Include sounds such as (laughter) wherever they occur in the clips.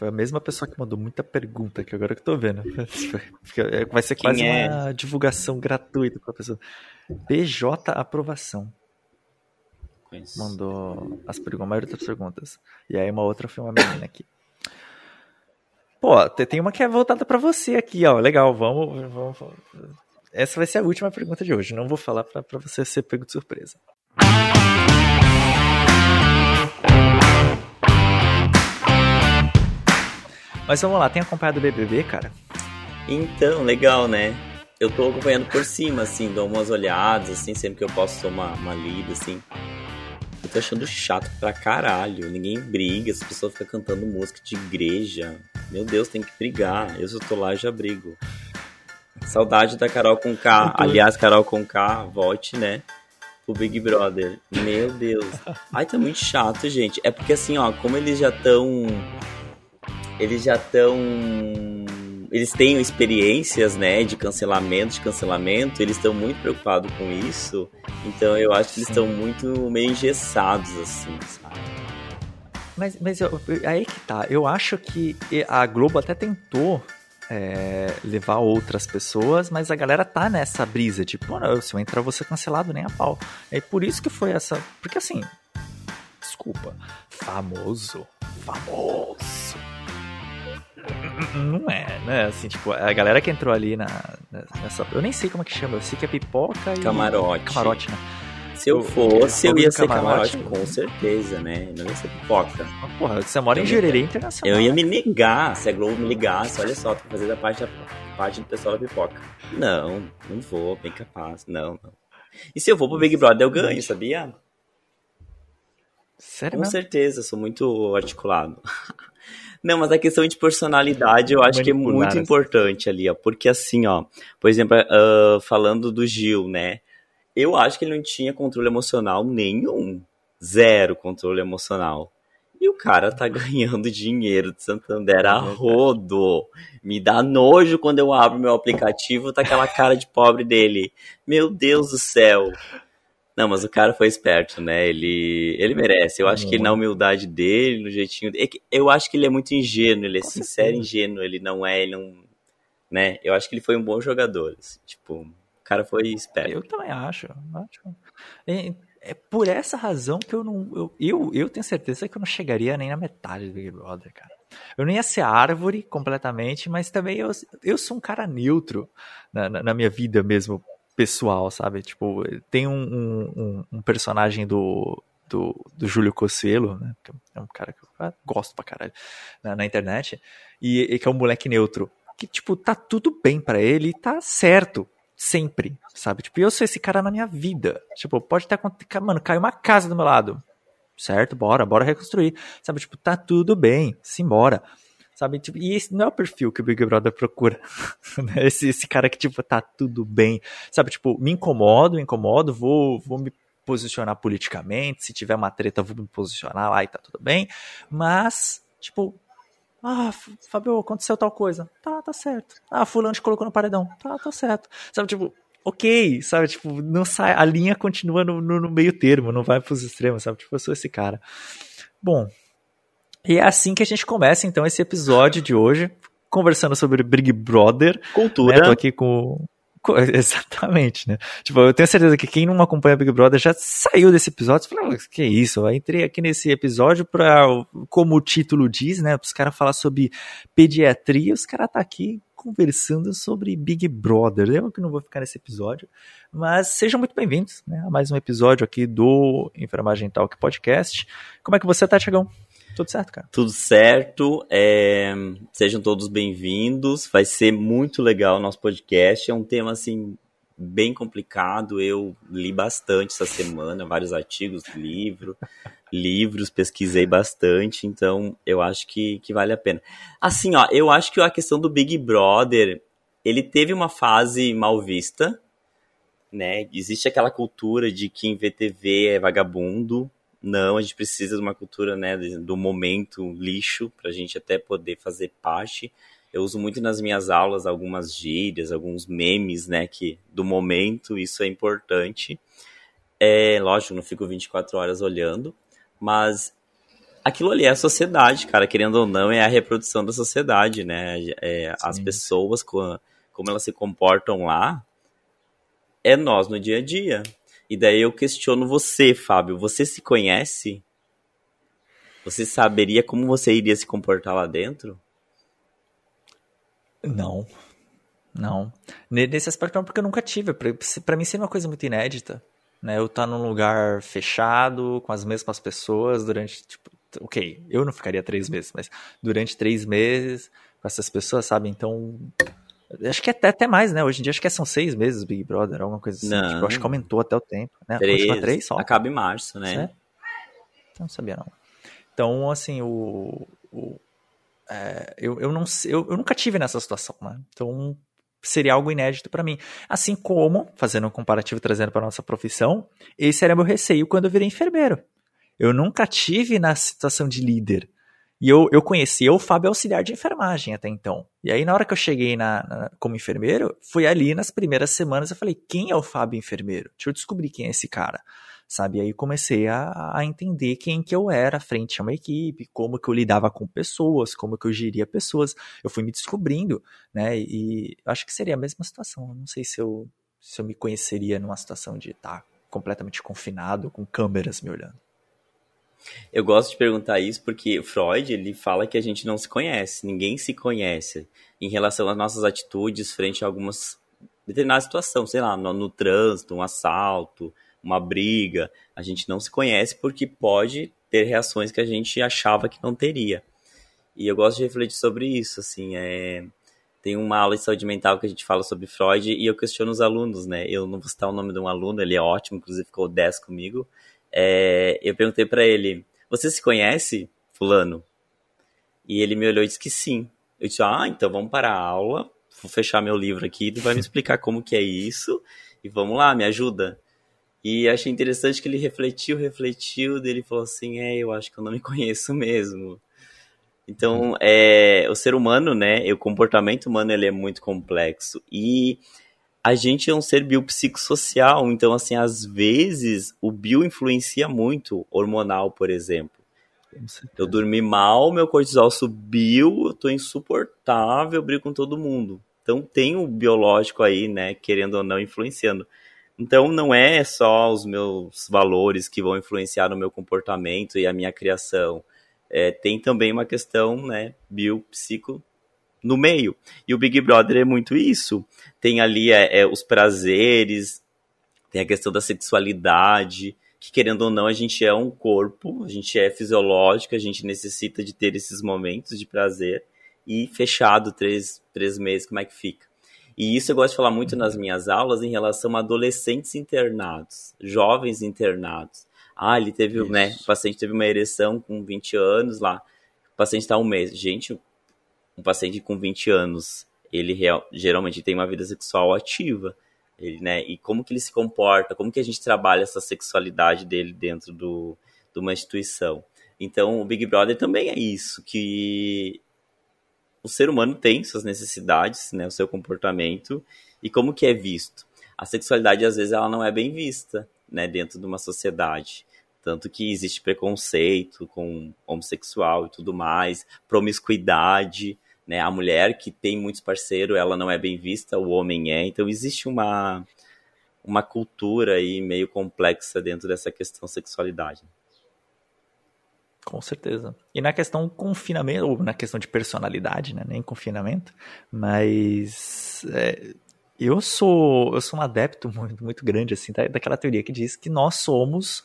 Foi a mesma pessoa que mandou muita pergunta que agora que eu tô vendo. (laughs) É, vai ser quase é? uma divulgação gratuita pra pessoa. BJ Aprovação. Conheço. Mandou as perguntas, a maioria das perguntas. E aí uma outra foi uma menina aqui. Pô, tem uma que é voltada para você aqui, ó. Legal, vamos, vamos, vamos, Essa vai ser a última pergunta de hoje. Não vou falar para você ser pego de surpresa. Mas vamos lá, tem acompanhado o BBB, cara? Então, legal, né? Eu tô acompanhando por cima, assim, dou umas olhadas, assim, sempre que eu posso tomar uma lida, assim. Eu tô achando chato pra caralho. Ninguém briga, as pessoas ficam cantando música de igreja. Meu Deus, tem que brigar. Eu só tô lá e já brigo. Saudade da Carol com K. Aliás, Carol com K, volte, né? O Big Brother. Meu Deus. (laughs) Ai, tá muito chato, gente. É porque assim, ó, como eles já estão eles já estão eles têm experiências, né, de cancelamento, de cancelamento, eles estão muito preocupados com isso. Então eu acho que eles estão muito meio engessados assim, sabe? Mas, mas eu, aí que tá. Eu acho que a Globo até tentou é, levar outras pessoas, mas a galera tá nessa brisa, tipo, mano, se eu entrar, eu vou ser cancelado nem a pau. É por isso que foi essa. Porque assim, desculpa, famoso, famoso não é, né? Assim, tipo, a galera que entrou ali na, nessa. Eu nem sei como é que chama, eu sei que é pipoca e. Camarote. Camarote, né? Se eu fosse, eu ia ser camarote, camarote, com certeza, né? Não ia ser pipoca. Porra, você mora em Jurerê Internacional. Eu ia me negar se a Globo me ligasse. Olha só, tô fazendo a parte, a parte do pessoal da pipoca. Não, não vou, bem capaz. Não, não. E se eu vou pro Big Brother, eu ganho, sabia? Sério? Com mesmo? certeza, sou muito articulado. (laughs) Não, mas a questão de personalidade eu acho que é muito importante ali, ó. Porque assim, ó, por exemplo, uh, falando do Gil, né? Eu acho que ele não tinha controle emocional nenhum. Zero controle emocional. E o cara tá (laughs) ganhando dinheiro de Santander a rodo. Me dá nojo quando eu abro meu aplicativo, tá aquela cara de pobre dele. Meu Deus do céu. Não, mas o cara foi esperto, né? Ele, ele merece. Eu acho que na humildade dele, no jeitinho dele. É eu acho que ele é muito ingênuo, ele é Com sincero ingênuo, ele não é, ele não. Né? Eu acho que ele foi um bom jogador. Assim, tipo, o cara foi esperto. Eu também acho. acho. É, é por essa razão que eu não. Eu, eu, eu tenho certeza que eu não chegaria nem na metade do Big Brother, cara. Eu não ia ser árvore completamente, mas também eu, eu sou um cara neutro na, na, na minha vida mesmo pessoal, sabe? Tipo, tem um, um, um personagem do, do, do Júlio Cosselo, né? Que é um cara que eu gosto pra caralho na, na internet, e, e, que é um moleque neutro. Que, tipo, tá tudo bem para ele tá certo. Sempre, sabe? Tipo, eu sou esse cara na minha vida. Tipo, pode ter acontecido. Mano, caiu uma casa do meu lado. Certo? Bora, bora reconstruir. Sabe? Tipo, tá tudo bem. Simbora sabe? Tipo, e esse não é o perfil que o Big Brother procura. (laughs) Né? esse, esse cara que, tipo, tá tudo bem, sabe? Tipo, me incomodo, me incomodo, vou, vou me posicionar politicamente, se tiver uma treta, vou me posicionar lá e tá tudo bem, mas, tipo, ah, Fabio, aconteceu tal coisa. Tá, tá certo. Ah, fulano te colocou no paredão. Tá, tá certo. Sabe, tipo, ok, sabe, tipo, não sai, a linha continua no, no, no meio termo, não vai pros extremos, sabe, tipo, eu sou esse cara. Bom, e é assim que a gente começa, então, esse episódio de hoje, conversando sobre Big Brother. Cultura. Né? Tô aqui com. (laughs) Exatamente, né? Tipo, eu tenho certeza que quem não acompanha Big Brother já saiu desse episódio e falou, que isso? Eu entrei aqui nesse episódio para, como o título diz, né? Para os caras falar sobre pediatria, os caras tá aqui conversando sobre Big Brother. Eu que não vou ficar nesse episódio, mas sejam muito bem-vindos né, a mais um episódio aqui do Enfermagem Talk Podcast. Como é que você tá, Tiagão? Tudo certo, cara? Tudo certo. É... Sejam todos bem-vindos. Vai ser muito legal o nosso podcast. É um tema, assim, bem complicado. Eu li bastante essa semana, vários artigos, livro, livros, pesquisei bastante. Então, eu acho que, que vale a pena. Assim, ó, eu acho que a questão do Big Brother, ele teve uma fase mal vista, né? Existe aquela cultura de que em VTV é vagabundo, não, a gente precisa de uma cultura, né, do momento lixo, para a gente até poder fazer parte. Eu uso muito nas minhas aulas algumas gírias, alguns memes, né, que do momento, isso é importante. É, lógico, não fico 24 horas olhando, mas aquilo ali é a sociedade, cara, querendo ou não, é a reprodução da sociedade, né? É, as pessoas, como elas se comportam lá, é nós no dia a dia. E daí eu questiono você, Fábio, você se conhece? Você saberia como você iria se comportar lá dentro? Não. Não. Nesse aspecto não, porque eu nunca tive. Para mim seria uma coisa muito inédita. Né? Eu estar tá num lugar fechado, com as mesmas pessoas durante, tipo, ok, eu não ficaria três meses, mas durante três meses com essas pessoas, sabe? Então, acho que até, até mais, né? Hoje em dia acho que são seis meses Big Brother, alguma coisa assim. Não. Tipo, acho que aumentou até o tempo, né? Três, três só. Acaba em março, né? Certo? Não sabia não. Então, assim, o, o é, eu, eu, não, eu, eu nunca tive nessa situação, né? Então, seria algo inédito para mim. Assim como, fazendo um comparativo trazendo para nossa profissão, esse era meu receio quando eu virei enfermeiro. Eu nunca tive na situação de líder. E eu, eu conhecia o Fábio auxiliar de enfermagem até então. E aí, na hora que eu cheguei na, na, como enfermeiro, foi ali nas primeiras semanas eu falei: quem é o Fábio enfermeiro? Deixa eu descobrir quem é esse cara sabe? E aí comecei a, a entender quem que eu era frente a uma equipe, como que eu lidava com pessoas, como que eu geria pessoas. Eu fui me descobrindo, né? E acho que seria a mesma situação. não sei se eu, se eu me conheceria numa situação de estar completamente confinado, com câmeras me olhando. Eu gosto de perguntar isso porque Freud ele fala que a gente não se conhece, ninguém se conhece em relação às nossas atitudes frente a algumas determinada situação, sei lá, no, no trânsito, um assalto, uma briga, a gente não se conhece porque pode ter reações que a gente achava que não teria. E eu gosto de refletir sobre isso, assim, é... tem uma aula de saúde mental que a gente fala sobre Freud e eu questiono os alunos, né? Eu não vou citar o nome de um aluno, ele é ótimo, inclusive ficou 10 comigo. É... Eu perguntei para ele, você se conhece, fulano? E ele me olhou e disse que sim. Eu disse, ah, então vamos parar a aula, vou fechar meu livro aqui, tu vai me explicar como que é isso e vamos lá, me ajuda. E achei interessante que ele refletiu, refletiu, dele falou assim, é, eu acho que eu não me conheço mesmo. Então, é, o ser humano, né, o comportamento humano, ele é muito complexo. E a gente é um ser biopsicossocial, então, assim, às vezes, o bio influencia muito, hormonal, por exemplo. Eu dormi mal, meu cortisol subiu, eu tô insuportável, brigo com todo mundo. Então, tem o biológico aí, né, querendo ou não, influenciando. Então não é só os meus valores que vão influenciar no meu comportamento e a minha criação. É, tem também uma questão né, biopsico no meio. E o Big Brother é muito isso. Tem ali é, é, os prazeres, tem a questão da sexualidade, que querendo ou não, a gente é um corpo, a gente é fisiológico, a gente necessita de ter esses momentos de prazer. E fechado três, três meses, como é que fica? E isso eu gosto de falar muito nas minhas aulas em relação a adolescentes internados, jovens internados. Ah, ele teve, isso. né? O paciente teve uma ereção com 20 anos lá. O paciente está um mês. Gente, um paciente com 20 anos, ele real, geralmente tem uma vida sexual ativa. Ele, né? E como que ele se comporta? Como que a gente trabalha essa sexualidade dele dentro do, de uma instituição? Então, o Big Brother também é isso, que o ser humano tem suas necessidades, né, o seu comportamento e como que é visto. A sexualidade às vezes ela não é bem vista, né, dentro de uma sociedade. Tanto que existe preconceito com homossexual e tudo mais, promiscuidade, né? A mulher que tem muitos parceiros, ela não é bem vista, o homem é. Então existe uma uma cultura aí meio complexa dentro dessa questão sexualidade. Com certeza. E na questão confinamento, ou na questão de personalidade, né? Nem confinamento, mas é, eu sou eu sou um adepto (laughs) muito, muito grande assim daquela teoria que diz que nós somos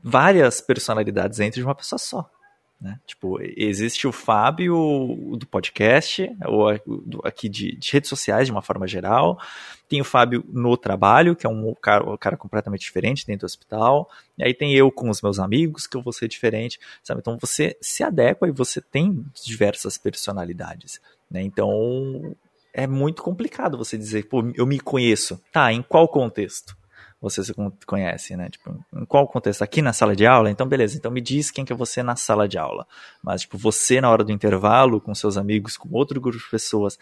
várias personalidades dentro de uma pessoa só. Né? Tipo, existe o Fábio do podcast, ou aqui de, de, redes sociais de uma forma geral. Tem o Fábio no trabalho, que é um cara, um cara, completamente diferente dentro do hospital. E aí tem eu com os meus amigos, que eu vou ser diferente, sabe? Então você se adequa e você tem diversas personalidades, né? Então é muito complicado você dizer, pô, eu me conheço. Tá, em qual contexto? Você se conhece, né? Tipo, em qual contexto? Aqui na sala de aula? Então, beleza. Então me diz quem que é você na sala de aula. Mas, tipo, você na hora do intervalo, com seus amigos, com outro grupo de pessoas,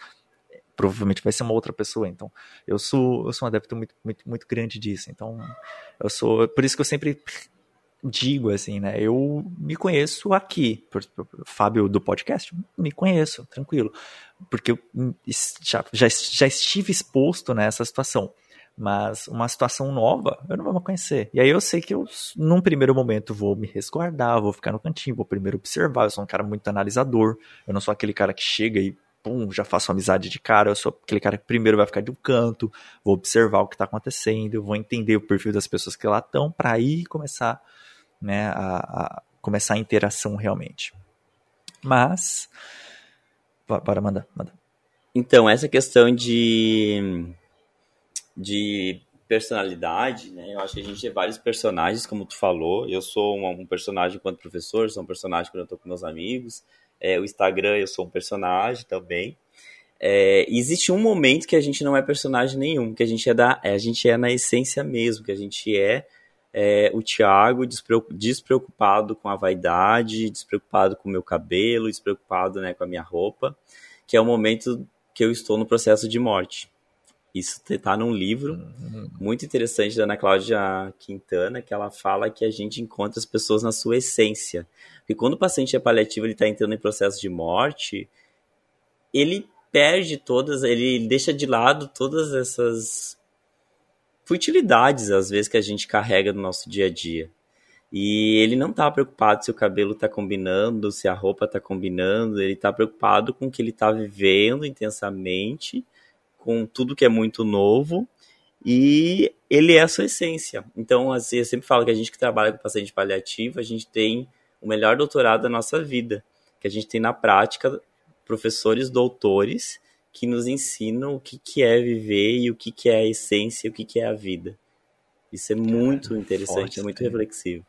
provavelmente vai ser uma outra pessoa. Então, eu sou, eu sou um adepto muito, muito, muito grande disso. Então, eu sou. Por isso que eu sempre digo assim, né? Eu me conheço aqui, por, por, Fábio do podcast, me conheço, tranquilo, porque eu já, já, já estive exposto nessa situação. Mas uma situação nova, eu não vou conhecer. E aí eu sei que eu, num primeiro momento, vou me resguardar, vou ficar no cantinho, vou primeiro observar. Eu sou um cara muito analisador. Eu não sou aquele cara que chega e pum, já faço amizade de cara. Eu sou aquele cara que primeiro vai ficar de um canto, vou observar o que está acontecendo, vou entender o perfil das pessoas que lá estão, para aí começar, né, a, a, começar a interação realmente. Mas, bora mandar, manda. Então, essa questão de de personalidade, né? Eu acho que a gente tem vários personagens, como tu falou. Eu sou um, um personagem enquanto professor, sou um personagem quando eu tô com meus amigos. É, o Instagram, eu sou um personagem também. É, existe um momento que a gente não é personagem nenhum, que a gente é da, é, a gente é na essência mesmo, que a gente é, é o Thiago despreocupado com a vaidade, despreocupado com o meu cabelo, despreocupado né, com a minha roupa, que é o momento que eu estou no processo de morte. Isso está num livro uhum. muito interessante da Ana Cláudia Quintana, que ela fala que a gente encontra as pessoas na sua essência. Porque quando o paciente é paliativo, ele está entrando em processo de morte, ele perde todas, ele deixa de lado todas essas futilidades, às vezes, que a gente carrega no nosso dia a dia. E ele não está preocupado se o cabelo está combinando, se a roupa está combinando, ele está preocupado com o que ele está vivendo intensamente com tudo que é muito novo e ele é a sua essência. Então, assim, eu sempre falo que a gente que trabalha com paciente paliativo, a gente tem o melhor doutorado da nossa vida, que a gente tem na prática professores doutores que nos ensinam o que, que é viver e o que, que é a essência e o que, que é a vida. Isso é muito interessante, forte, é muito né? reflexivo.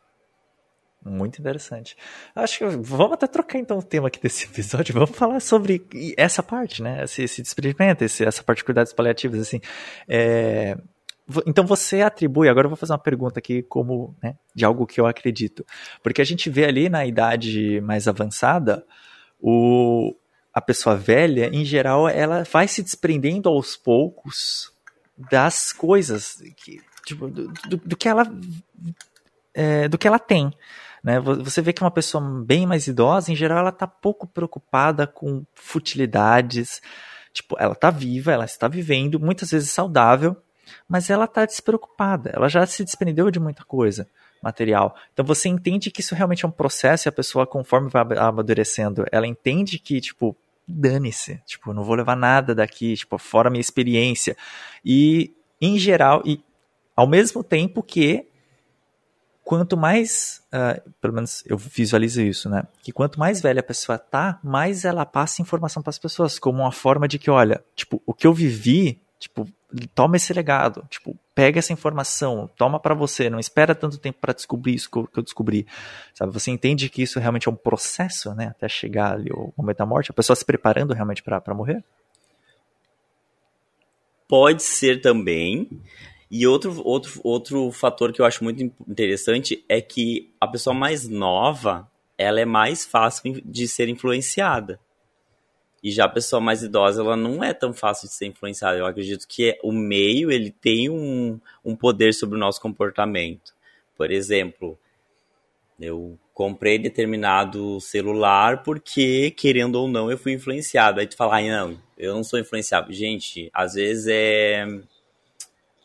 Muito interessante. Acho que vamos até trocar então o tema aqui desse (laughs) episódio. Vamos falar sobre essa parte, né? Esse, esse experimento, esse, essa parte de cuidados paliativos, assim. É... Então você atribui, agora eu vou fazer uma pergunta aqui como né, de algo que eu acredito. Porque a gente vê ali na idade mais avançada, o, a pessoa velha, em geral, ela vai se desprendendo aos poucos das coisas, que, tipo, do, do, do que ela é, do que ela tem. Né? Você vê que uma pessoa bem mais idosa, em geral, ela está pouco preocupada com futilidades. Tipo, ela está viva, ela está vivendo, muitas vezes saudável, mas ela está despreocupada. Ela já se desprendeu de muita coisa material. Então você entende que isso realmente é um processo e a pessoa, conforme vai amadurecendo, ela entende que, tipo, dane-se, tipo, não vou levar nada daqui, tipo, fora a minha experiência. E, em geral, e ao mesmo tempo que quanto mais, uh, pelo menos eu visualizo isso, né? Que quanto mais velha a pessoa tá, mais ela passa informação para as pessoas, como uma forma de que, olha, tipo, o que eu vivi, tipo, toma esse legado, tipo, pega essa informação, toma para você, não espera tanto tempo para descobrir isso que eu descobri, sabe? Você entende que isso realmente é um processo, né? Até chegar ali o momento da morte, a pessoa se preparando realmente para morrer? Pode ser também. E outro, outro, outro fator que eu acho muito interessante é que a pessoa mais nova, ela é mais fácil de ser influenciada. E já a pessoa mais idosa, ela não é tão fácil de ser influenciada. Eu acredito que o meio, ele tem um, um poder sobre o nosso comportamento. Por exemplo, eu comprei determinado celular porque, querendo ou não, eu fui influenciado. Aí tu fala, ai, não, eu não sou influenciado. Gente, às vezes é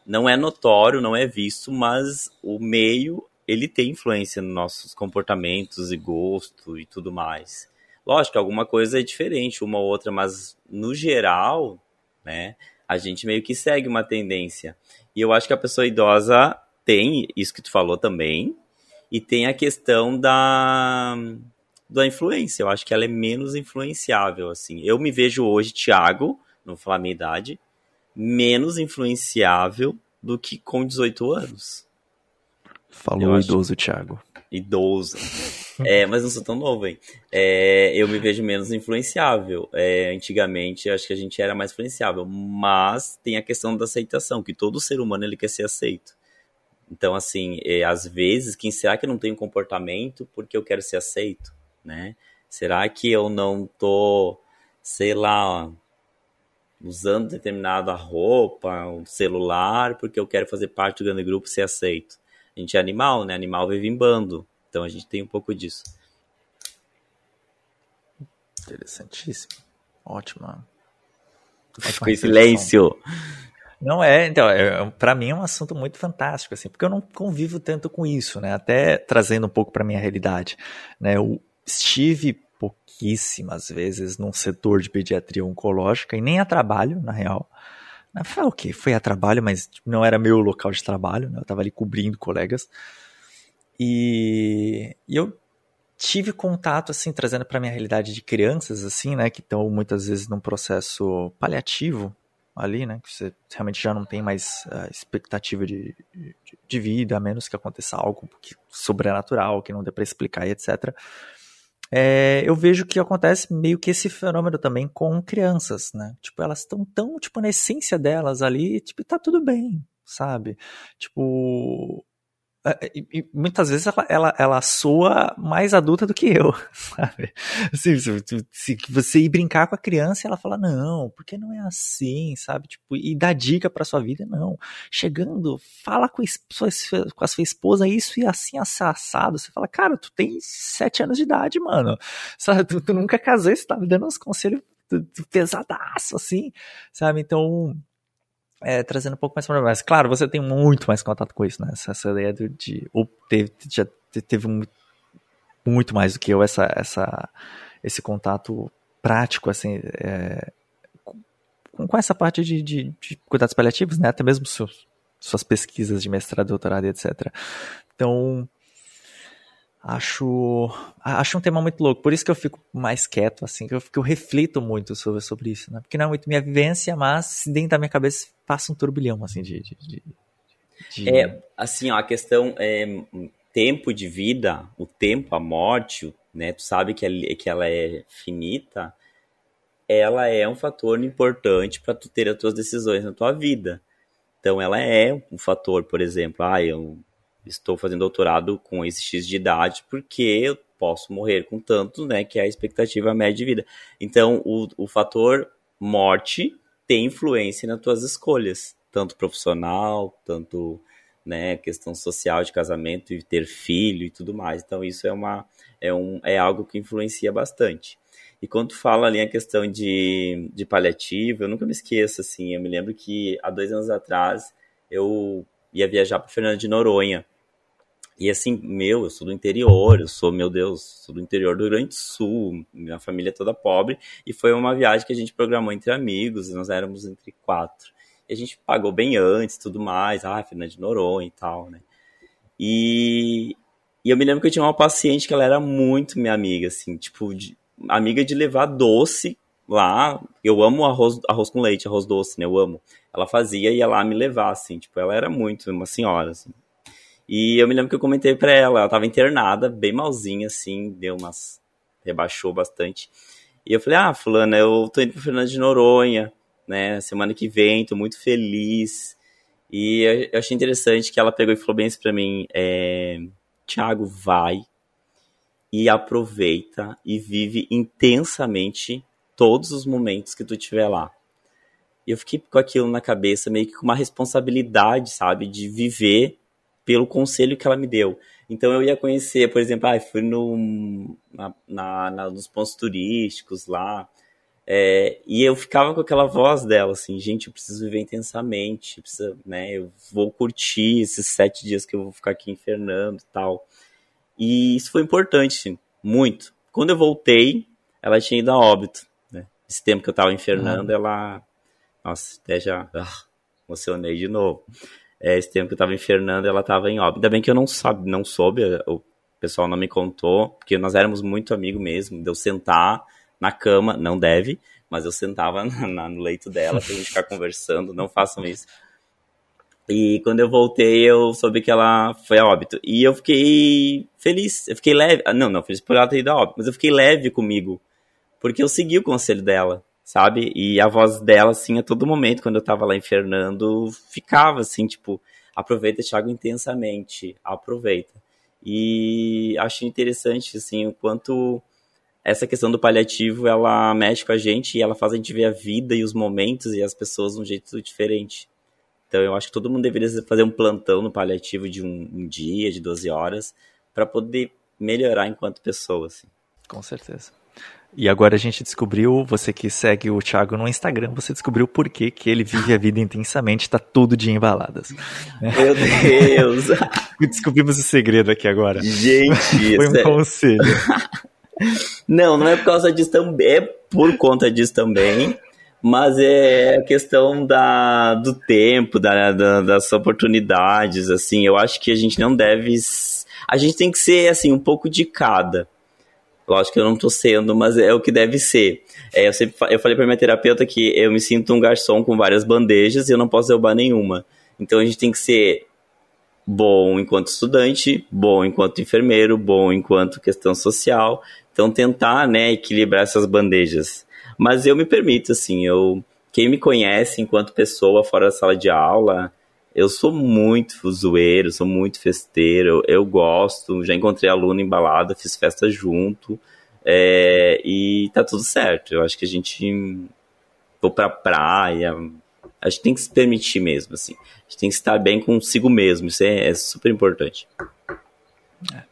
não é notório, não é visto, mas o meio ele tem influência nos nossos comportamentos e gosto e tudo mais. Lógico, alguma coisa é diferente uma ou outra, mas no geral, né, a gente meio que segue uma tendência. E eu acho que a pessoa idosa tem isso que tu falou também, e tem a questão da da influência. Eu acho que ela é menos influenciável assim. Eu me vejo hoje, Thiago, não vou falar a minha idade, menos influenciável do que com 18 anos. Falou eu idoso, acho... Thiago. Idoso. (laughs) é, mas não sou tão novo, hein? É, eu me vejo menos influenciável. É, antigamente, acho que a gente era mais influenciável. Mas tem a questão da aceitação, que todo ser humano ele quer ser aceito. Então, assim, é, às vezes, quem será que eu não tenho comportamento porque eu quero ser aceito, né? Será que eu não tô, sei lá, usando determinada roupa, um celular, porque eu quero fazer parte do grande grupo ser aceito. A gente é animal, né? Animal vive em bando. Então a gente tem um pouco disso. Interessantíssimo. Ótima. Ficou em silêncio. Não é, então, é, para mim é um assunto muito fantástico, assim, porque eu não convivo tanto com isso, né? Até trazendo um pouco para minha realidade, né? Eu estive pouquíssimas vezes num setor de pediatria oncológica e nem a trabalho, na real. Foi o quê? Foi a trabalho, mas não era meu local de trabalho, né? Eu tava ali cobrindo colegas. E, e eu tive contato, assim, trazendo para minha realidade de crianças, assim, né, que estão muitas vezes num processo paliativo ali, né, que você realmente já não tem mais uh, expectativa de, de, de, vida, a menos que aconteça algo que, sobrenatural, que não dê para explicar e etc. É, eu vejo que acontece meio que esse fenômeno também com crianças, né, tipo, elas estão tão, tipo, na essência delas ali, tipo, tá tudo bem, sabe? Tipo, muitas vezes ela, ela, ela soa mais adulta do que eu, (laughs) sabe? Assim, se, se, você ir brincar com a criança, ela fala, não, porque não é assim, sabe? Tipo, e dá dica pra sua vida, não. Chegando, fala com, sua, com a sua esposa isso e assim assado. Você fala, cara, tu tem sete anos de idade, mano. Sabe? Tu, tu nunca casou, você tá me dando uns conselhos pesadaço, assim, sabe? Então, é, trazendo um pouco mais para mas claro, você tem muito mais contato com isso, né? Essa, essa ideia de, de ou teve, já teve muito, mais do que eu essa, essa esse contato prático, assim, é, com, com, essa parte de, de, de, cuidados paliativos, né? Até mesmo seus, suas pesquisas de mestrado, doutorado, etc. Então, acho acho um tema muito louco. Por isso que eu fico mais quieto, assim, que eu, que eu reflito muito sobre, sobre isso, né? Porque não é muito minha vivência, mas dentro da minha cabeça passa um turbilhão, assim, de... de, de, de... É, assim, ó, a questão é tempo de vida, o tempo, a morte, né? Tu sabe que, ela, que ela é finita, ela é um fator importante para tu ter as tuas decisões na tua vida. Então, ela é um fator, por exemplo, ah, eu estou fazendo doutorado com esse X de idade porque eu posso morrer com tanto, né, que é a expectativa média de vida. Então, o, o fator morte tem influência nas tuas escolhas, tanto profissional, tanto, né, questão social de casamento e ter filho e tudo mais. Então, isso é uma é, um, é algo que influencia bastante. E quando fala ali a questão de, de paliativo, eu nunca me esqueço, assim, eu me lembro que há dois anos atrás eu ia viajar para Fernando de Noronha, e assim, meu, eu sou do interior, eu sou, meu Deus, sou do interior do Rio Grande do Sul, minha família é toda pobre, e foi uma viagem que a gente programou entre amigos, nós éramos entre quatro. E a gente pagou bem antes, tudo mais, ah, Fernanda de Noronha e tal, né? E, e eu me lembro que eu tinha uma paciente que ela era muito minha amiga, assim, tipo, de, amiga de levar doce lá. Eu amo arroz, arroz com leite, arroz doce, né? Eu amo. Ela fazia e ia lá me levar, assim, tipo, ela era muito uma senhora, assim. E eu me lembro que eu comentei pra ela, ela tava internada, bem malzinha, assim, deu umas. rebaixou bastante. E eu falei, ah, fulana, eu tô indo pro Fernando de Noronha, né, semana que vem, tô muito feliz. E eu achei interessante que ela pegou e falou bem isso pra mim, é, Tiago, vai e aproveita e vive intensamente todos os momentos que tu tiver lá. E eu fiquei com aquilo na cabeça, meio que com uma responsabilidade, sabe, de viver pelo conselho que ela me deu. Então eu ia conhecer, por exemplo, ah, fui no, na, na, na, nos pontos turísticos lá, é, e eu ficava com aquela voz dela, assim, gente, eu preciso viver intensamente, né, eu vou curtir esses sete dias que eu vou ficar aqui em Fernando e tal. E isso foi importante, muito. Quando eu voltei, ela tinha ido a óbito, né? Esse tempo que eu tava em Fernando, uhum. ela... Nossa, até já... Ah, emocionei de novo é, esse tempo que eu tava em Fernando, ela tava em óbito. Ainda bem que eu não, sabe, não soube, o pessoal não me contou, porque nós éramos muito amigos mesmo, de eu sentar na cama, não deve, mas eu sentava (laughs) na, no leito dela pra gente ficar conversando, não façam isso. E quando eu voltei, eu soube que ela foi a óbito. E eu fiquei feliz, eu fiquei leve. Não, não, feliz por ela ter ido a óbito, mas eu fiquei leve comigo. Porque eu segui o conselho dela sabe? E a voz dela, assim, a todo momento, quando eu tava lá em Fernando, ficava assim, tipo, aproveita, Thiago, intensamente, aproveita. E acho interessante, assim, o quanto essa questão do paliativo, ela mexe com a gente e ela faz a gente ver a vida e os momentos e as pessoas de um jeito diferente. Então eu acho que todo mundo deveria fazer um plantão no paliativo de um, um dia, de 12 horas, para poder melhorar enquanto pessoa. Assim. Com certeza. E agora a gente descobriu, você que segue o Thiago no Instagram, você descobriu por que, que ele vive a vida intensamente, tá todo dia em baladas. Meu Deus! (laughs) Descobrimos o segredo aqui agora. Gente, (laughs) Foi um conselho. (laughs) Não, não é por causa disso também, é por conta disso também, mas é a questão da, do tempo, da, da, das oportunidades, assim, eu acho que a gente não deve, a gente tem que ser, assim, um pouco de cada. Lógico que eu não tô sendo, mas é o que deve ser. É, eu, sempre, eu falei pra minha terapeuta que eu me sinto um garçom com várias bandejas e eu não posso derrubar nenhuma. Então a gente tem que ser bom enquanto estudante, bom enquanto enfermeiro, bom enquanto questão social. Então tentar, né, equilibrar essas bandejas. Mas eu me permito, assim, eu quem me conhece enquanto pessoa fora da sala de aula, eu sou muito zoeiro, sou muito festeiro, eu gosto, já encontrei aluno embalado, fiz festa junto, é, e tá tudo certo. Eu acho que a gente vou pra praia, a gente tem que se permitir mesmo, assim. A gente tem que estar bem consigo mesmo, isso é, é super importante. É.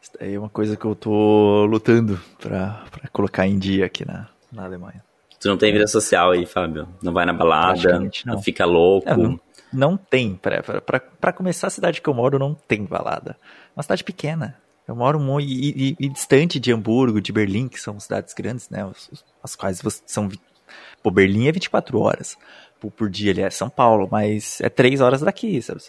Isso daí é uma coisa que eu tô lutando pra, pra colocar em dia aqui na, na Alemanha. Tu não tem vida social aí, Fábio? Não vai na balada, não. não fica louco. É, não, não, tem. Para começar, a cidade que eu moro não tem balada. Uma cidade pequena. Eu moro muito e, e, e, distante de Hamburgo, de Berlim, que são cidades grandes, né? As quais são. Pô, Berlim é 24 horas por, por dia, ele é São Paulo, mas é 3 horas daqui, sabe?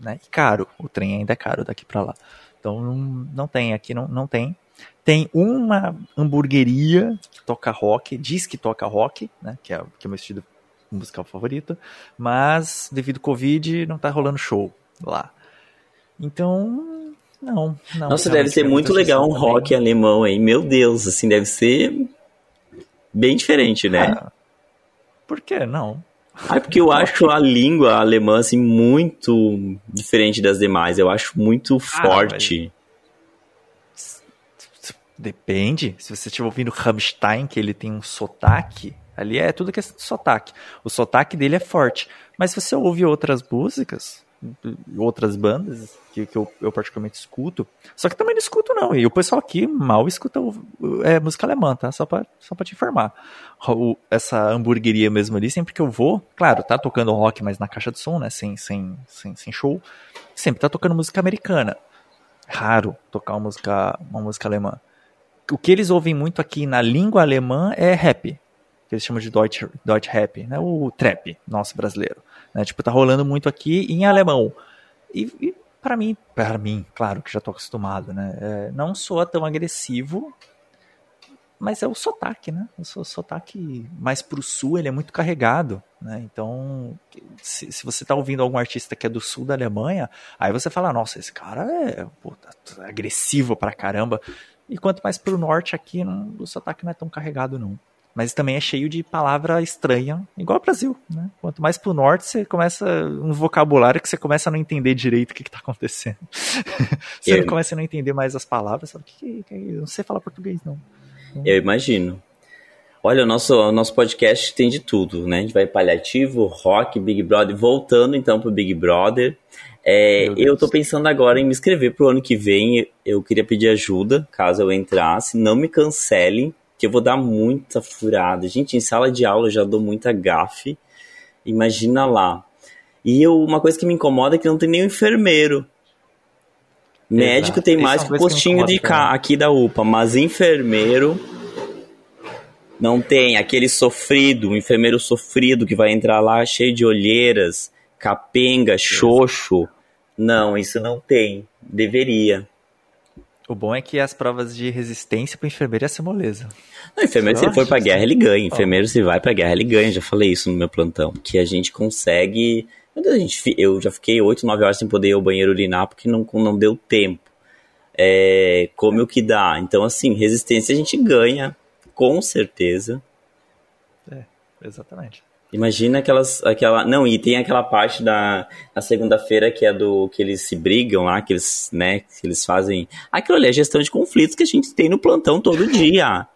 Né? E caro. O trem ainda é caro daqui para lá. Então não, não tem, aqui não, não tem. Tem uma hamburgueria que toca rock, diz que toca rock, né? Que é, que é o meu estilo musical favorito, mas devido ao Covid não tá rolando show lá. Então, não. não Nossa, deve ser muito legal um também. rock alemão aí. Meu Deus, assim, deve ser bem diferente, né? Ah, por que não? Ah, porque eu acho a língua alemã, assim, muito diferente das demais. Eu acho muito ah, forte. Depende. Se você estiver ouvindo Rammstein, que ele tem um sotaque, ali é tudo questão de sotaque. O sotaque dele é forte. Mas se você ouve outras músicas, outras bandas que, que eu, eu, particularmente escuto, só que também não escuto não, e o pessoal aqui mal escuta é, música alemã, tá? Só pra, só pra te informar. O, essa hamburgueria mesmo ali, sempre que eu vou, claro, tá tocando rock, mas na caixa de som, né, sem, sem, sem, sem show, sempre tá tocando música americana. Raro tocar uma música, uma música alemã o que eles ouvem muito aqui na língua alemã é rap, que eles chamam de Deutsch, Deutsch Rap, né? O trap nosso brasileiro, né? Tipo, tá rolando muito aqui em alemão. E, e para mim, para mim, claro que já tô acostumado, né? É, não soa tão agressivo, mas é o sotaque, né? O sotaque mais pro sul, ele é muito carregado, né? Então, se, se você tá ouvindo algum artista que é do sul da Alemanha, aí você fala, nossa, esse cara é tá agressivo pra caramba. E quanto mais pro norte aqui, não, o sotaque não é tão carregado, não. Mas também é cheio de palavra estranha, igual o Brasil, né? Quanto mais pro norte, você começa um vocabulário que você começa a não entender direito o que, que tá acontecendo. (laughs) você Eu... começa a não entender mais as palavras, sabe? Que, que, eu não sei falar português, não. Eu imagino. Olha, o nosso, o nosso podcast tem de tudo, né? A gente vai paliativo, rock, Big Brother, voltando então pro Big Brother. É, eu tô pensando agora em me inscrever pro ano que vem. Eu queria pedir ajuda, caso eu entrasse. Não me cancelem, que eu vou dar muita furada. Gente, em sala de aula eu já dou muita gafe. Imagina lá. E eu, uma coisa que me incomoda é que não tem nenhum enfermeiro. Médico Exato. tem mais que o postinho de cá, aqui da UPA, mas enfermeiro não tem. Aquele sofrido, um enfermeiro sofrido que vai entrar lá cheio de olheiras, capenga, xoxo. Não, isso não tem. Deveria. O bom é que as provas de resistência para enfermeiro ia ser moleza. Não, enfermeiro, se ele for pra guerra, ele ganha. Enfermeiro, se vai pra guerra, ele ganha. Já falei isso no meu plantão. Que a gente consegue. Eu já fiquei 8, 9 horas sem poder ir ao banheiro urinar porque não, não deu tempo. É, come o que dá. Então, assim, resistência a gente ganha, com certeza. É, exatamente. Imagina aquelas, aquela, não, e tem aquela parte da na segunda-feira que é do que eles se brigam lá, que eles, né, que eles fazem, aquilo ali é gestão de conflitos que a gente tem no plantão todo dia.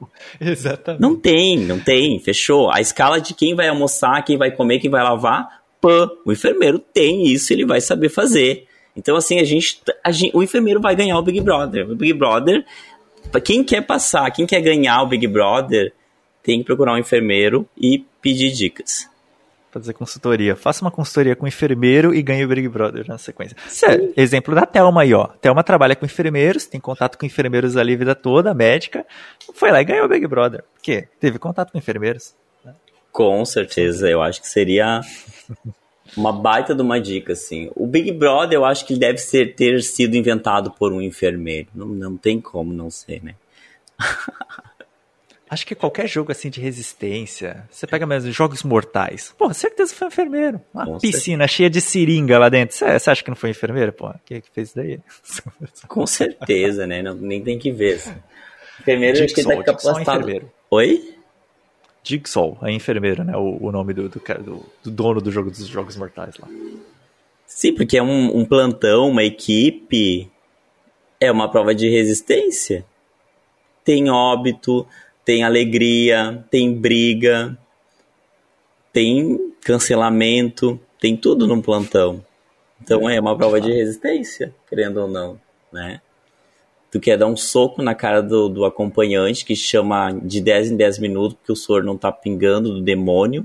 (laughs) Exatamente. Não tem, não tem, fechou. A escala de quem vai almoçar, quem vai comer, quem vai lavar, PAN. O enfermeiro tem isso, ele vai saber fazer. Então, assim, a gente, a gente, o enfermeiro vai ganhar o Big Brother. O Big Brother, quem quer passar, quem quer ganhar o Big Brother, tem que procurar um enfermeiro e pedir dicas. Fazer consultoria. Faça uma consultoria com um enfermeiro e ganhe o Big Brother na sequência. É, exemplo da Thelma aí, ó. Thelma trabalha com enfermeiros, tem contato com enfermeiros ali a vida toda, médica. Foi lá e ganhou o Big Brother. Por quê? Teve contato com enfermeiros. Né? Com certeza, eu acho que seria uma baita de uma dica, assim. O Big Brother, eu acho que deve ser, ter sido inventado por um enfermeiro. Não, não tem como não ser, né? (laughs) Acho que qualquer jogo assim de resistência, você pega mesmo jogos mortais. Pô, certeza foi enfermeiro. Uma Com piscina certeza. cheia de seringa lá dentro. Você, acha que não foi enfermeiro? Pô, quem é que fez isso daí? (laughs) Com certeza, né? Não, nem tem que ver. Assim. Enfermeiro Jigsaw, acho que tá capacitado. É Oi? Jigsaw, é enfermeiro, né? O, o nome do, do, do, do, dono do jogo dos jogos mortais lá. Sim, porque é um, um plantão, uma equipe. É uma prova de resistência. Tem óbito, tem alegria, tem briga, tem cancelamento, tem tudo num plantão. Então é uma prova de resistência, querendo ou não, né? Tu quer dar um soco na cara do, do acompanhante, que chama de 10 em 10 minutos, porque o soro não tá pingando do demônio.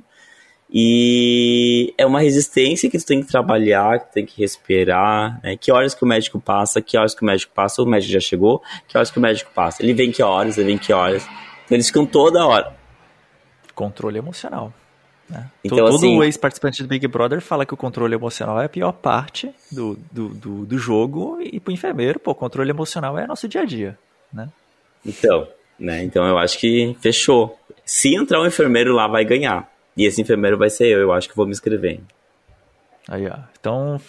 E é uma resistência que tu tem que trabalhar, que tem que respirar, né? Que horas que o médico passa, que horas que o médico passa, o médico já chegou, que horas que o médico passa. Ele vem que horas, ele vem que horas. Eles ficam toda hora. Controle emocional. Né? Então, Todo assim, ex-participante do Big Brother fala que o controle emocional é a pior parte do, do, do, do jogo e pro enfermeiro, pô, controle emocional é nosso dia a dia, né? Então, né? Então eu acho que fechou. Se entrar um enfermeiro lá, vai ganhar. E esse enfermeiro vai ser eu, eu acho que vou me inscrever. Aí, ó. Então,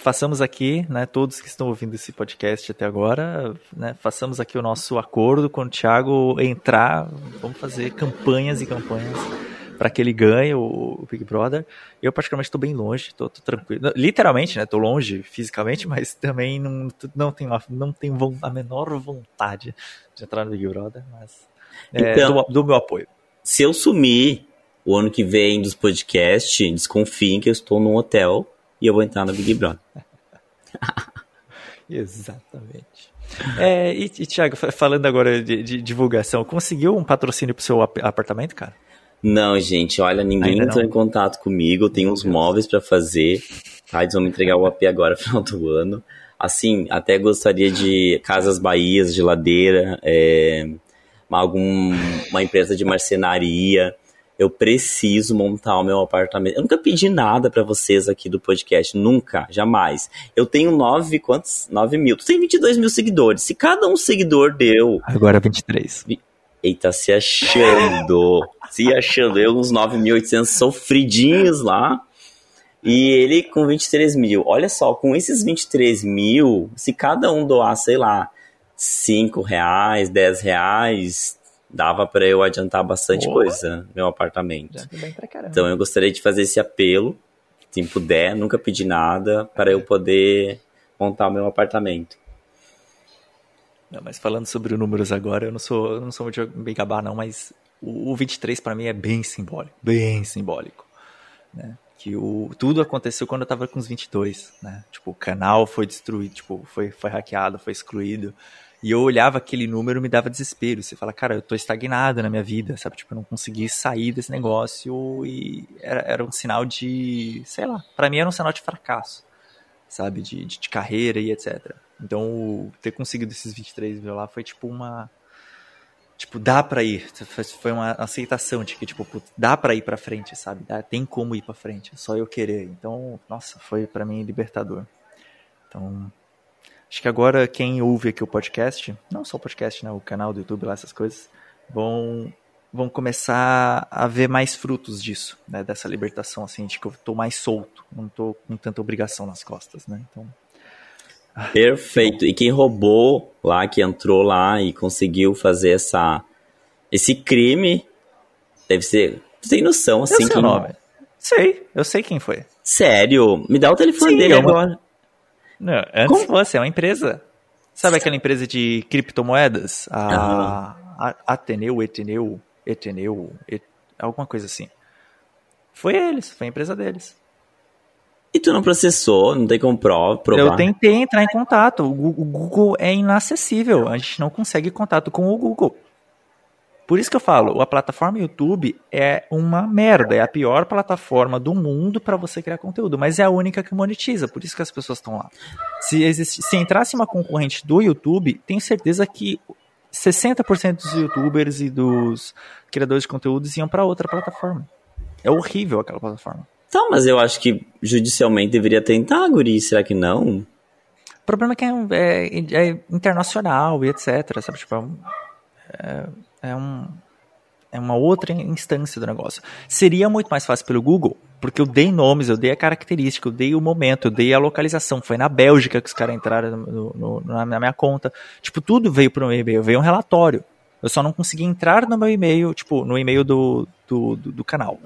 façamos aqui, né, todos que estão ouvindo esse podcast até agora, né, façamos aqui o nosso acordo com o Thiago entrar, vamos fazer campanhas e campanhas para que ele ganhe o, Big Brother. Eu particularmente estou bem longe, estou tranquilo. Literalmente, né, estou longe fisicamente, (laughs) mas também não, não tenho, a, não tenho a menor vontade de entrar no Big Brother, mas é, então, dou, dou meu apoio. Se eu sumir o ano que vem dos podcasts, desconfiem que eu estou num hotel e eu vou entrar no Big Brother. (laughs) Exatamente. É, e, e Thiago, falando agora de, de, divulgação, conseguiu um patrocínio pro seu apartamento, cara? Não, gente, olha, ninguém entrou em contato comigo, eu tenho uns móveis para fazer, tá? Eles vão me entregar o AP agora, (laughs) final do ano. Assim, até gostaria de Casas Bahias, geladeira, é, algum, uma empresa de marcenaria, eu preciso montar o meu apartamento. Eu nunca pedi nada para vocês aqui do podcast, nunca, jamais. Eu tenho nove, quantos? Nove mil. Tu tem 22 mil seguidores. Se cada um seguidor deu... Agora 23. Eita, se achando. se achando. Eu uns 9.800 sofridinhos lá. E ele com 23 mil. Olha só, com esses 23 mil, se cada um doar, sei lá, 5 reais, 10 reais, dava para eu adiantar bastante Boa. coisa meu apartamento. Então eu gostaria de fazer esse apelo, se puder, nunca pedi nada, para eu poder montar o meu apartamento. Não, mas falando sobre números agora, eu não sou, eu não sou muito bem gabar não, mas o, o 23 para mim é bem simbólico, bem simbólico, né? Que o, tudo aconteceu quando eu tava com os 22, né? Tipo, o canal foi destruído, tipo, foi, foi hackeado, foi excluído. E eu olhava aquele número me dava desespero. Você fala, cara, eu tô estagnado na minha vida, sabe? Tipo, eu não consegui sair desse negócio e era, era um sinal de, sei lá, para mim era um sinal de fracasso, sabe? De, de, de, carreira e etc. Então, ter conseguido esses 23 mil lá foi tipo uma. Tipo, dá pra ir. Foi uma aceitação de que, tipo, dá pra ir pra frente, sabe? Tem como ir pra frente, é só eu querer. Então, nossa, foi para mim libertador. Então, Acho que agora quem ouve aqui o podcast, não só o podcast, né, o canal do YouTube lá, essas coisas, vão vão começar a ver mais frutos disso, né, dessa libertação, assim, de que eu tô mais solto, não tô com tanta obrigação nas costas, né, então... Perfeito, e quem roubou lá, que entrou lá e conseguiu fazer essa, esse crime, deve ser, tem noção, assim, eu sei quem... nome. Sei, eu sei quem foi. Sério? Me dá o telefone Sim, dele é agora. Não, antes Como? fosse, é uma empresa. Sabe aquela empresa de criptomoedas? A, a Ateneu, Eteneu, Eteneu, et, alguma coisa assim. Foi eles, foi a empresa deles. E tu não processou, não tem como provar? Eu tentei entrar em contato. O Google é inacessível. A gente não consegue contato com o Google. Por isso que eu falo, a plataforma YouTube é uma merda, é a pior plataforma do mundo para você criar conteúdo, mas é a única que monetiza, por isso que as pessoas estão lá. Se, existe, se entrasse uma concorrente do YouTube, tenho certeza que 60% dos youtubers e dos criadores de conteúdos iam para outra plataforma. É horrível aquela plataforma. Tá, mas eu acho que judicialmente deveria tentar, Guri, será que não? O problema é que é, é, é internacional e etc, sabe? Tipo, é, é, um, é uma outra instância do negócio. Seria muito mais fácil pelo Google, porque eu dei nomes, eu dei a característica, eu dei o momento, eu dei a localização. Foi na Bélgica que os caras entraram no, no, na, minha conta. Tipo, tudo veio pro meu e-mail, veio um relatório. Eu só não consegui entrar no meu e-mail, tipo, no e-mail do, do, do, do canal.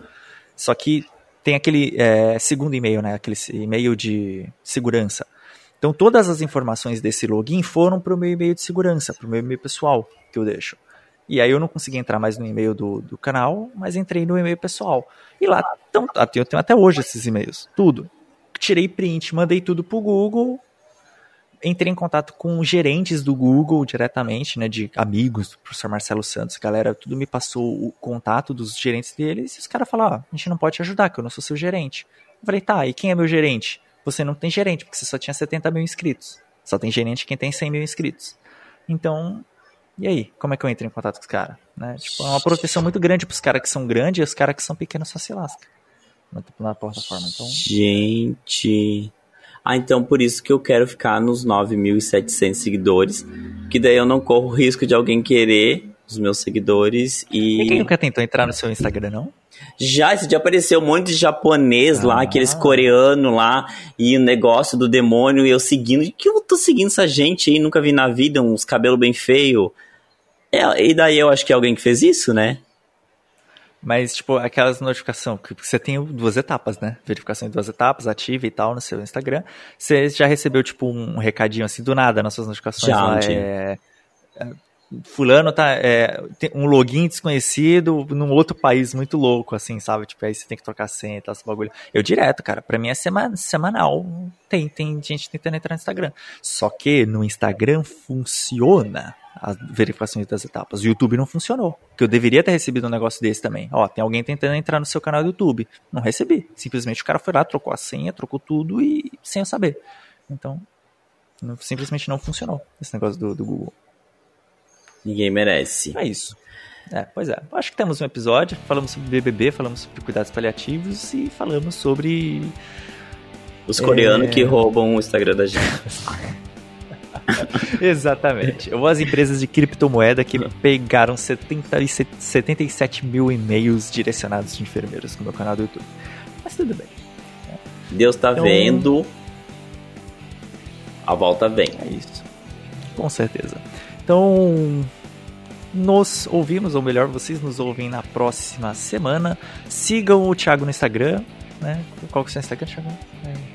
Só que tem aquele é, segundo e-mail, né? Aquele e-mail de segurança. Então todas as informações desse login foram para o meu e-mail de segurança, para o meu e-mail pessoal que eu deixo. E aí eu não consegui entrar mais no e-mail do, do canal, mas entrei no e-mail pessoal. E lá, então, eu tenho até hoje esses e-mails, tudo. Tirei print, mandei tudo pro Google, entrei em contato com gerentes do Google diretamente, né, de amigos professor Marcelo Santos, galera, tudo me passou o contato dos gerentes deles, e os caras falaram, ah, a gente não pode te ajudar, que eu não sou seu gerente. Eu falei, tá, e quem é meu gerente? Você não tem gerente, porque você só tinha 70 mil inscritos. Só tem gerente quem tem 100 mil inscritos. Então, e aí, como é que eu entro em contato com os caras? Né? Tipo, é uma proteção muito grande pros caras que são grandes e os caras que são pequenos só se lascam. Na plataforma. Então... Gente. Ah, então por isso que eu quero ficar nos 9.700 seguidores, que daí eu não corro o risco de alguém querer os meus seguidores e... Ninguém nunca tentou entrar no seu Instagram, não? Já, esse dia apareceu um monte de japonês ah. lá, aqueles coreanos lá, e o negócio do demônio, e eu seguindo. que eu tô seguindo essa gente aí? Nunca vi na vida, uns cabelos bem feios. É, e daí eu acho que é alguém que fez isso, né? Mas, tipo, aquelas notificações, que você tem duas etapas, né? Verificação em duas etapas, ativa e tal, no seu Instagram. Você já recebeu, tipo, um recadinho assim do nada nas suas notificações já, lá? É, é, fulano tá. É, tem um login desconhecido num outro país muito louco, assim, sabe? Tipo, aí você tem que trocar senha e tal, esse bagulho. Eu direto, cara, pra mim é semana, semanal. Tem, tem gente tentando entrar no Instagram. Só que no Instagram funciona as verificações das etapas. O YouTube não funcionou. Que eu deveria ter recebido um negócio desse também. Ó, tem alguém tentando entrar no seu canal do YouTube. Não recebi. Simplesmente o cara foi lá, trocou a senha, trocou tudo e sem eu saber. Então, não, simplesmente não funcionou esse negócio do, do Google. Ninguém merece. É isso. É, pois é. Acho que temos um episódio. Falamos sobre BBB, falamos sobre cuidados paliativos e falamos sobre. Os coreanos é... que roubam o Instagram da gente. (laughs) (laughs) Exatamente. Ou as empresas de criptomoeda que pegaram 70, 77 mil e-mails direcionados de enfermeiros no meu canal do YouTube. Mas tudo bem. Deus tá então, vendo. A volta vem. É isso. Com certeza. Então, nos ouvimos, ou melhor, vocês nos ouvem na próxima semana. Sigam o Thiago no Instagram, né? Qual que é. O seu Instagram, Thiago?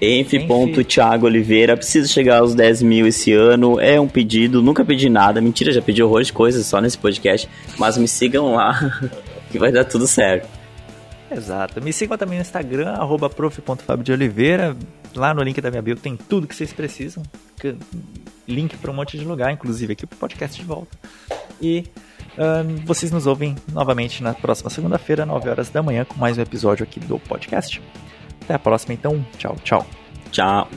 Enf.thiago Oliveira, preciso chegar aos 10 mil esse ano, é um pedido, nunca pedi nada, mentira, já pedi horror de coisas só nesse podcast, mas me sigam lá, (laughs) que vai dar tudo certo. Exato, me sigam também no Instagram, arroba prof.fabio lá no link da minha bio tem tudo que vocês precisam, link para um monte de lugar, inclusive aqui pro podcast de volta. E um, vocês nos ouvem novamente na próxima segunda-feira, 9 horas da manhã, com mais um episódio aqui do podcast. Até a próxima, então. Tchau, tchau. Tchau.